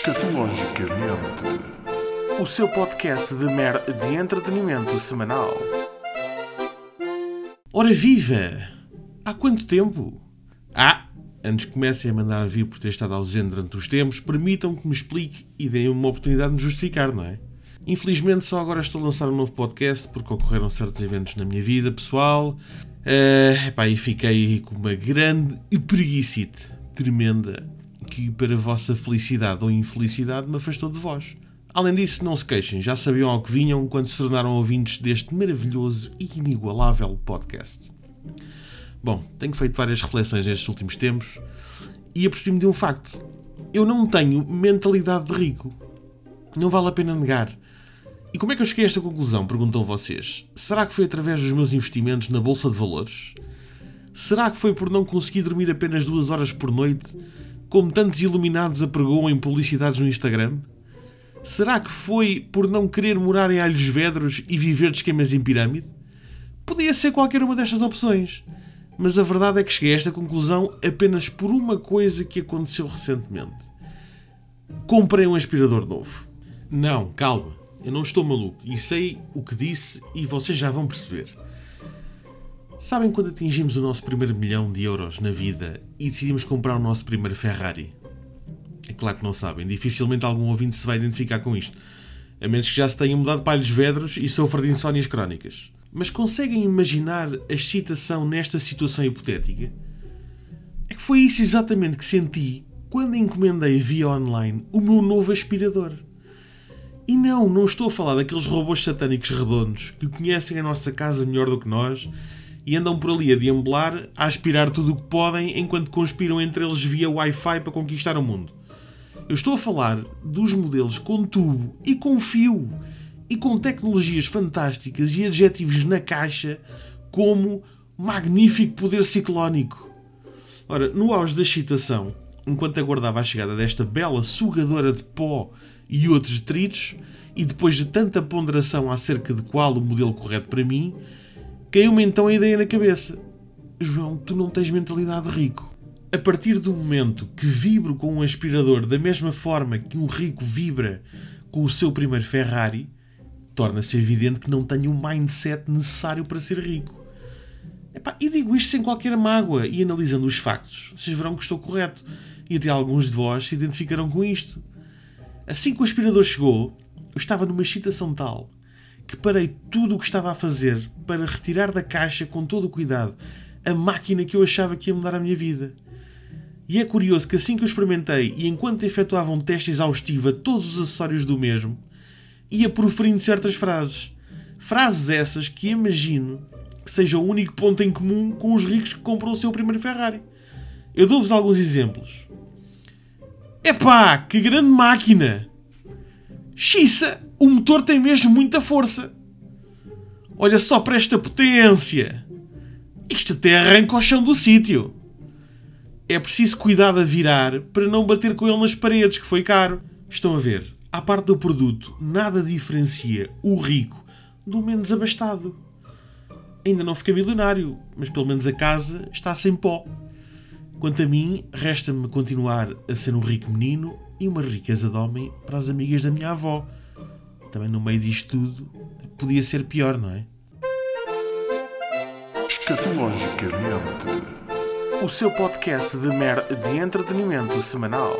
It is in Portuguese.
Escatologicamente, o seu podcast de mer de entretenimento semanal. Ora viva! Há quanto tempo? Ah, antes que comecem a mandar vir por ter estado ausente durante os tempos, permitam que me explique e deem uma oportunidade de me justificar, não é? Infelizmente só agora estou a lançar um novo podcast porque ocorreram certos eventos na minha vida pessoal uh, epá, e fiquei com uma grande preguicite tremenda que para vossa felicidade ou infelicidade me afastou de vós. Além disso, não se queixem, já sabiam ao que vinham quando se tornaram ouvintes deste maravilhoso e inigualável podcast. Bom, tenho feito várias reflexões nestes últimos tempos e apercebi-me de um facto. Eu não tenho mentalidade de rico. Não vale a pena negar. E como é que eu cheguei a esta conclusão? Perguntam vocês. Será que foi através dos meus investimentos na Bolsa de Valores? Será que foi por não conseguir dormir apenas duas horas por noite como tantos iluminados apregoam em publicidades no Instagram? Será que foi por não querer morar em alhos vedros e viver de esquemas em pirâmide? Podia ser qualquer uma destas opções, mas a verdade é que cheguei a esta conclusão apenas por uma coisa que aconteceu recentemente. Comprei um aspirador novo. Não, calma, eu não estou maluco e sei o que disse e vocês já vão perceber. Sabem quando atingimos o nosso primeiro milhão de euros na vida e decidimos comprar o nosso primeiro Ferrari? É claro que não sabem, dificilmente algum ouvinte se vai identificar com isto, a menos que já se tenha mudado para alhos vedros e sofra de insónias crónicas. Mas conseguem imaginar a excitação nesta situação hipotética? É que foi isso exatamente que senti quando encomendei via online o meu novo aspirador. E não, não estou a falar daqueles robôs satânicos redondos que conhecem a nossa casa melhor do que nós e andam por ali a deambular, a aspirar tudo o que podem enquanto conspiram entre eles via Wi-Fi para conquistar o mundo. Eu estou a falar dos modelos com tubo e com fio e com tecnologias fantásticas e adjetivos na caixa como magnífico poder ciclónico. Ora, no auge da excitação, enquanto aguardava a chegada desta bela sugadora de pó e outros detritos, e depois de tanta ponderação acerca de qual o modelo correto para mim, Caiu-me então a ideia na cabeça: João, tu não tens mentalidade de rico. A partir do momento que vibro com um aspirador da mesma forma que um rico vibra com o seu primeiro Ferrari, torna-se evidente que não tenho o mindset necessário para ser rico. Epá, e digo isto sem qualquer mágoa e analisando os factos, vocês verão que estou correto e até alguns de vós se identificaram com isto. Assim que o aspirador chegou, eu estava numa excitação tal que parei tudo o que estava a fazer para retirar da caixa com todo o cuidado a máquina que eu achava que ia mudar a minha vida. E é curioso que assim que eu experimentei e enquanto efetuava um teste exaustivo a todos os acessórios do mesmo, ia proferindo certas frases. Frases essas que imagino que seja o único ponto em comum com os ricos que compram o seu primeiro Ferrari. Eu dou-vos alguns exemplos. Epá, que grande máquina! Xiça, o motor tem mesmo muita força. Olha só para esta potência. Isto até arranca o chão do sítio. É preciso cuidado a virar para não bater com ele nas paredes, que foi caro. Estão a ver? À parte do produto, nada diferencia o rico do menos abastado. Ainda não fiquei milionário, mas pelo menos a casa está sem pó. Quanto a mim, resta-me continuar a ser um rico menino e uma riqueza de homem para as amigas da minha avó. Também no meio disto tudo, podia ser pior, não é? Escatologicamente, o seu podcast de mer de entretenimento semanal.